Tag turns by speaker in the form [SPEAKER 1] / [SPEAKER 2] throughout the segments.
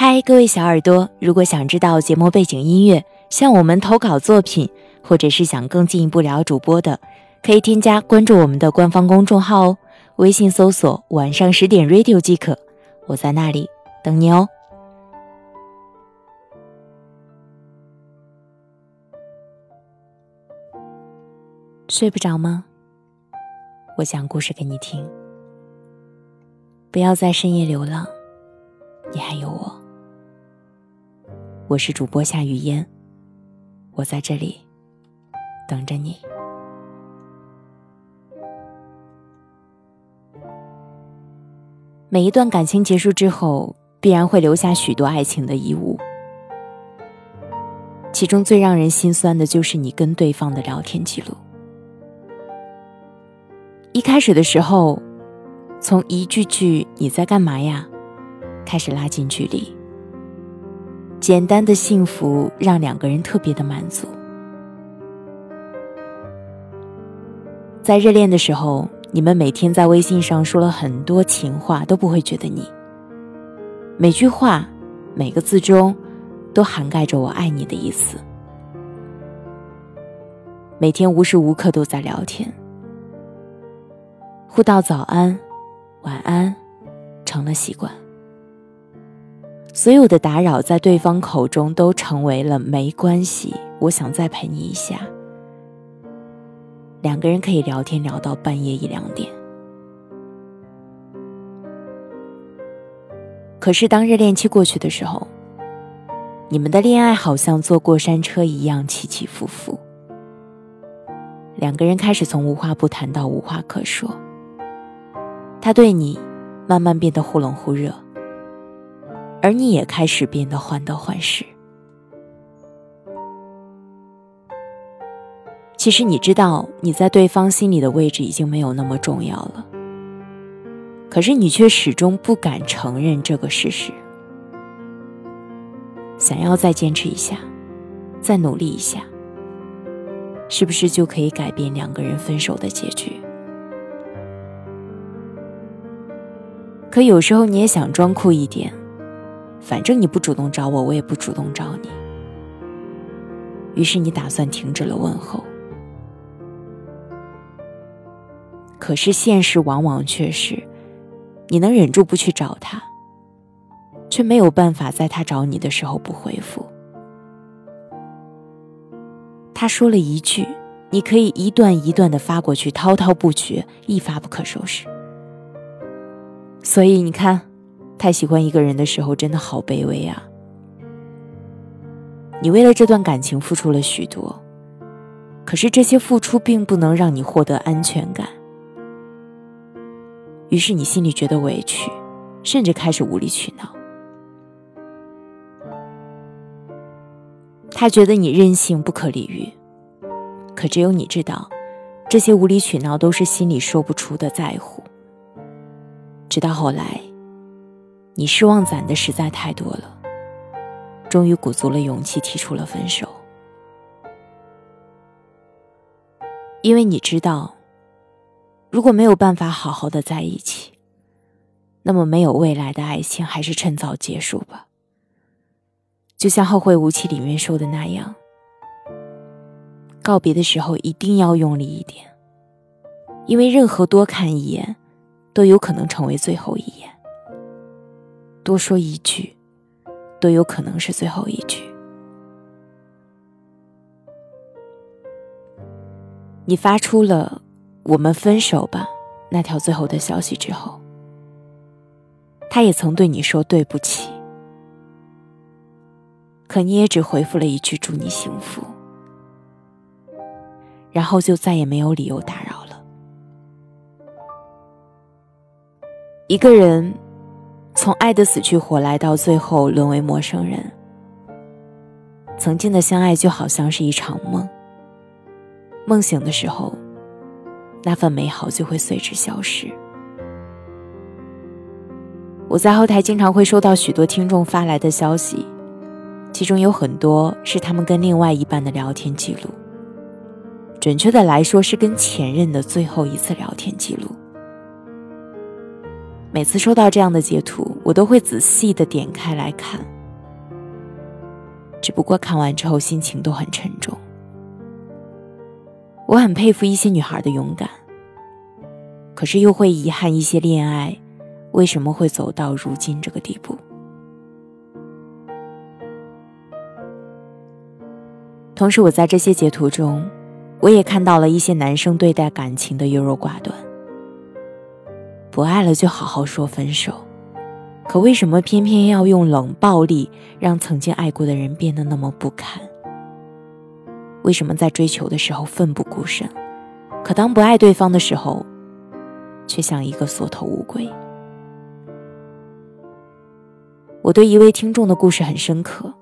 [SPEAKER 1] 嗨，各位小耳朵，如果想知道节目背景音乐，向我们投稿作品，或者是想更进一步聊主播的，可以添加关注我们的官方公众号哦，微信搜索“晚上十点 radio” 即可，我在那里等你哦。睡不着吗？我讲故事给你听。不要在深夜流浪，你还有我。我是主播夏雨嫣，我在这里等着你。每一段感情结束之后，必然会留下许多爱情的遗物，其中最让人心酸的就是你跟对方的聊天记录。一开始的时候，从一句句“你在干嘛呀”开始拉近距离。简单的幸福让两个人特别的满足。在热恋的时候，你们每天在微信上说了很多情话，都不会觉得腻。每句话、每个字中，都涵盖着“我爱你”的意思。每天无时无刻都在聊天。互道早安、晚安，成了习惯。所有的打扰在对方口中都成为了没关系，我想再陪你一下。两个人可以聊天聊到半夜一两点。可是当热恋期过去的时候，你们的恋爱好像坐过山车一样起起伏伏。两个人开始从无话不谈到无话可说。他对你慢慢变得忽冷忽热，而你也开始变得患得患失。其实你知道你在对方心里的位置已经没有那么重要了，可是你却始终不敢承认这个事实。想要再坚持一下，再努力一下，是不是就可以改变两个人分手的结局？可有时候你也想装酷一点，反正你不主动找我，我也不主动找你。于是你打算停止了问候。可是现实往往却是，你能忍住不去找他，却没有办法在他找你的时候不回复。他说了一句，你可以一段一段的发过去，滔滔不绝，一发不可收拾。所以你看，太喜欢一个人的时候，真的好卑微啊！你为了这段感情付出了许多，可是这些付出并不能让你获得安全感。于是你心里觉得委屈，甚至开始无理取闹。他觉得你任性不可理喻，可只有你知道，这些无理取闹都是心里说不出的在乎。直到后来，你失望攒的实在太多了，终于鼓足了勇气提出了分手。因为你知道，如果没有办法好好的在一起，那么没有未来的爱情还是趁早结束吧。就像《后会无期》里面说的那样，告别的时候一定要用力一点，因为任何多看一眼。都有可能成为最后一眼，多说一句，都有可能是最后一句。你发出了“我们分手吧”那条最后的消息之后，他也曾对你说对不起，可你也只回复了一句“祝你幸福”，然后就再也没有理由打扰了。一个人从爱的死去活来，到最后沦为陌生人。曾经的相爱就好像是一场梦，梦醒的时候，那份美好就会随之消失。我在后台经常会收到许多听众发来的消息，其中有很多是他们跟另外一半的聊天记录，准确的来说是跟前任的最后一次聊天记录。每次收到这样的截图，我都会仔细的点开来看。只不过看完之后心情都很沉重。我很佩服一些女孩的勇敢，可是又会遗憾一些恋爱为什么会走到如今这个地步。同时，我在这些截图中，我也看到了一些男生对待感情的优柔寡断。不爱了就好好说分手，可为什么偏偏要用冷暴力让曾经爱过的人变得那么不堪？为什么在追求的时候奋不顾身，可当不爱对方的时候，却像一个缩头乌龟？我对一位听众的故事很深刻，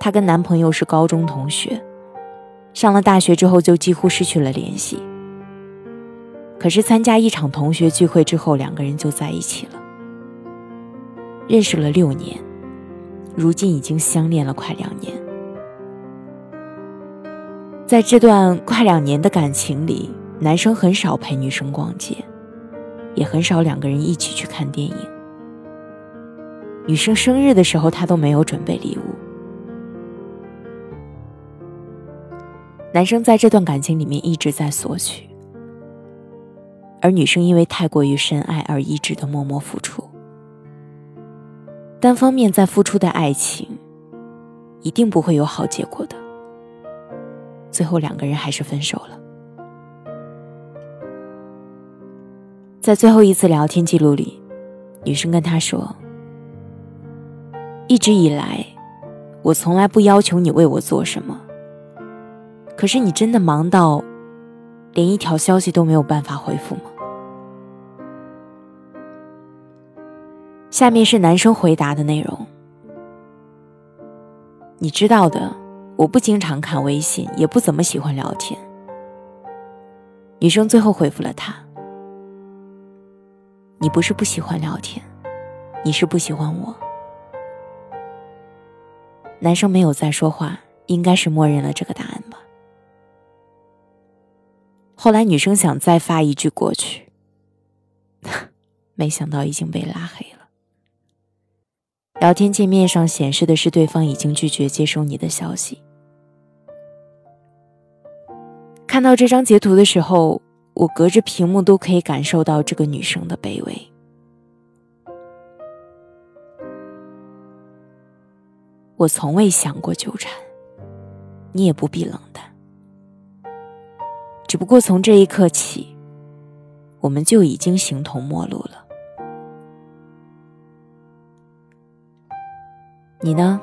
[SPEAKER 1] 她跟男朋友是高中同学。上了大学之后，就几乎失去了联系。可是参加一场同学聚会之后，两个人就在一起了。认识了六年，如今已经相恋了快两年。在这段快两年的感情里，男生很少陪女生逛街，也很少两个人一起去看电影。女生生日的时候，他都没有准备礼物。男生在这段感情里面一直在索取，而女生因为太过于深爱而一直的默默付出。单方面在付出的爱情，一定不会有好结果的。最后两个人还是分手了。在最后一次聊天记录里，女生跟他说：“一直以来，我从来不要求你为我做什么。”可是你真的忙到，连一条消息都没有办法回复吗？下面是男生回答的内容。你知道的，我不经常看微信，也不怎么喜欢聊天。女生最后回复了他：“你不是不喜欢聊天，你是不喜欢我。”男生没有再说话，应该是默认了这个答案吧。后来女生想再发一句过去，没想到已经被拉黑。聊天界面上显示的是对方已经拒绝接收你的消息。看到这张截图的时候，我隔着屏幕都可以感受到这个女生的卑微。我从未想过纠缠，你也不必冷淡。只不过从这一刻起，我们就已经形同陌路了。你呢？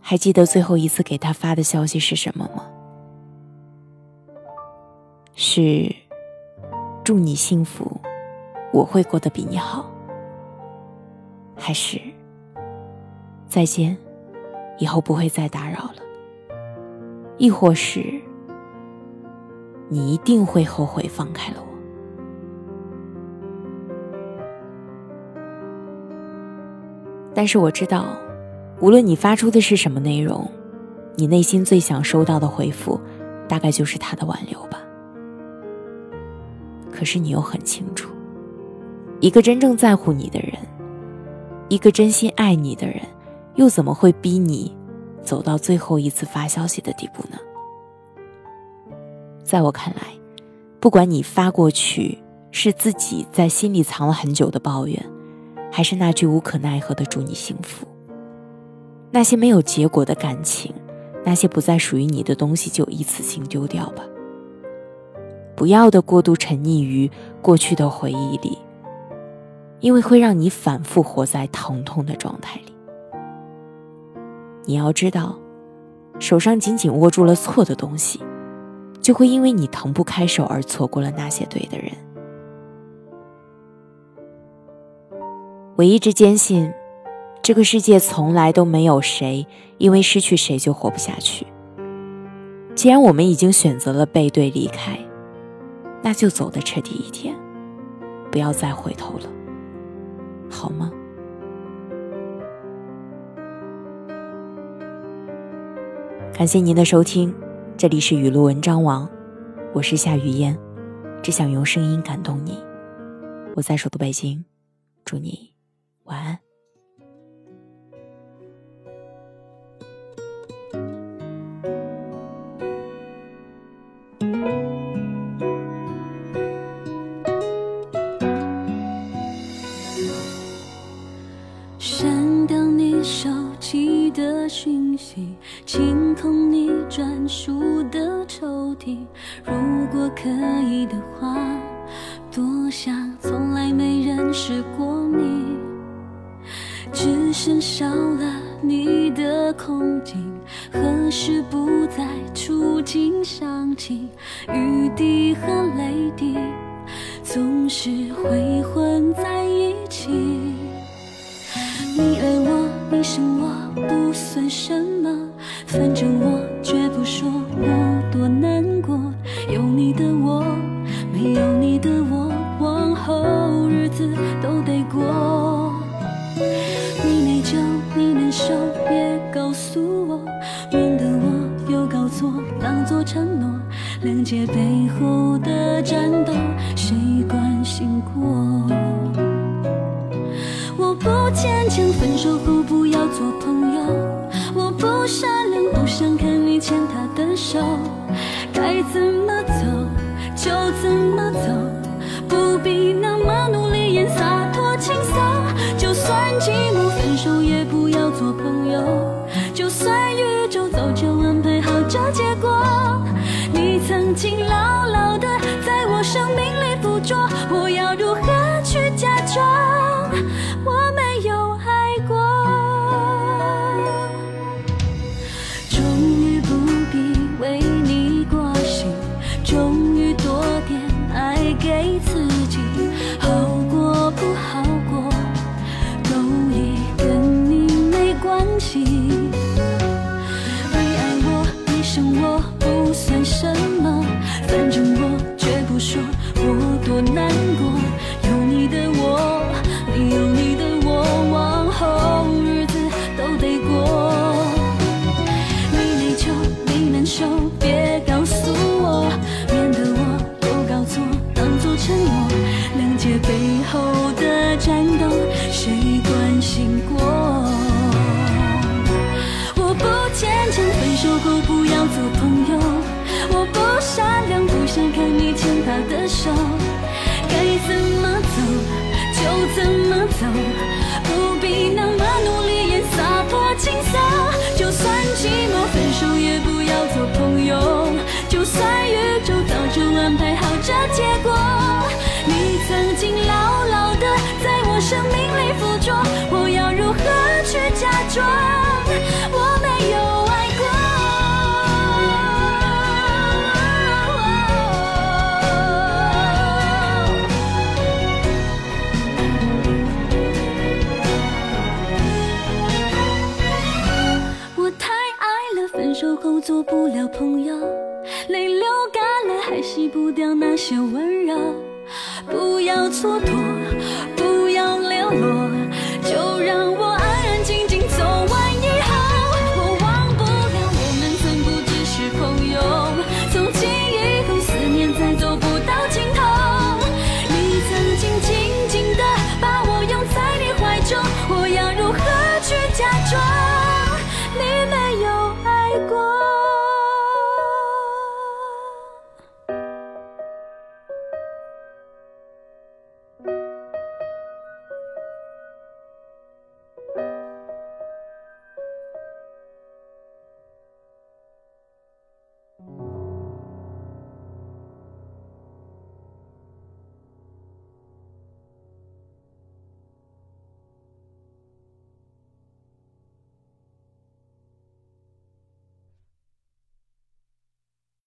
[SPEAKER 1] 还记得最后一次给他发的消息是什么吗？是“祝你幸福，我会过得比你好”，还是“再见，以后不会再打扰了”，亦或是？你一定会后悔放开了我。但是我知道，无论你发出的是什么内容，你内心最想收到的回复，大概就是他的挽留吧。可是你又很清楚，一个真正在乎你的人，一个真心爱你的人，又怎么会逼你走到最后一次发消息的地步呢？在我看来，不管你发过去是自己在心里藏了很久的抱怨，还是那句无可奈何的祝你幸福，那些没有结果的感情，那些不再属于你的东西，就一次性丢掉吧。不要的过度沉溺于过去的回忆里，因为会让你反复活在疼痛的状态里。你要知道，手上紧紧握住了错的东西。就会因为你腾不开手而错过了那些对的人。我一直坚信，这个世界从来都没有谁因为失去谁就活不下去。既然我们已经选择了背对离开，那就走得彻底一点，不要再回头了，好吗？感谢您的收听。这里是语录文章网，我是夏雨嫣，只想用声音感动你。我在首都北京，祝你晚安。
[SPEAKER 2] 删掉你手机的讯息，清空你专属的抽屉。如果可以的话，多想从来没认识过你，只剩少了你的空景。何时不再触景伤情？雨滴和泪滴总是会混在一起。你爱我，你生我，不算什么，反正我绝不说我多难过。有你的我，没有谅解背后的战斗，谁关心过？我不坚强，分手后不要做朋友。我不善良，不想看你牵他的手。该怎么走就怎么走，不必那么努力演洒脱轻松。就算寂寞，分手也不要做朋友。就算宇宙早就安排好这结果，曾经牢牢的在我生命里捕捉，我要如的手。该怎么走就怎么走，不必那么努力也洒脱轻松。就算寂寞，分手也不要做朋友。就算宇宙早就安排好这结果，你曾经牢牢的在我生命里附着，我要如何去假装朋友，泪流干了还洗不掉那些温柔。不要蹉跎，不要流落，就让